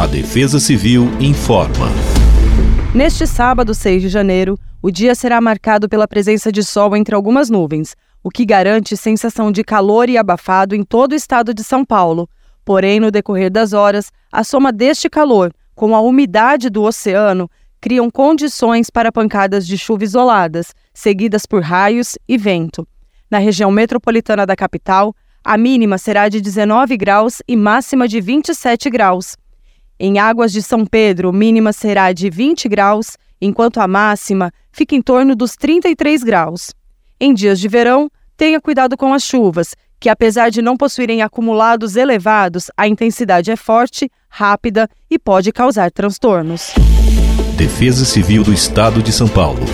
A Defesa Civil informa. Neste sábado, 6 de janeiro, o dia será marcado pela presença de sol entre algumas nuvens, o que garante sensação de calor e abafado em todo o estado de São Paulo. Porém, no decorrer das horas, a soma deste calor com a umidade do oceano criam condições para pancadas de chuva isoladas, seguidas por raios e vento. Na região metropolitana da capital, a mínima será de 19 graus e máxima de 27 graus. Em Águas de São Pedro, mínima será de 20 graus, enquanto a máxima fica em torno dos 33 graus. Em dias de verão, tenha cuidado com as chuvas, que apesar de não possuírem acumulados elevados, a intensidade é forte, rápida e pode causar transtornos. Defesa Civil do Estado de São Paulo.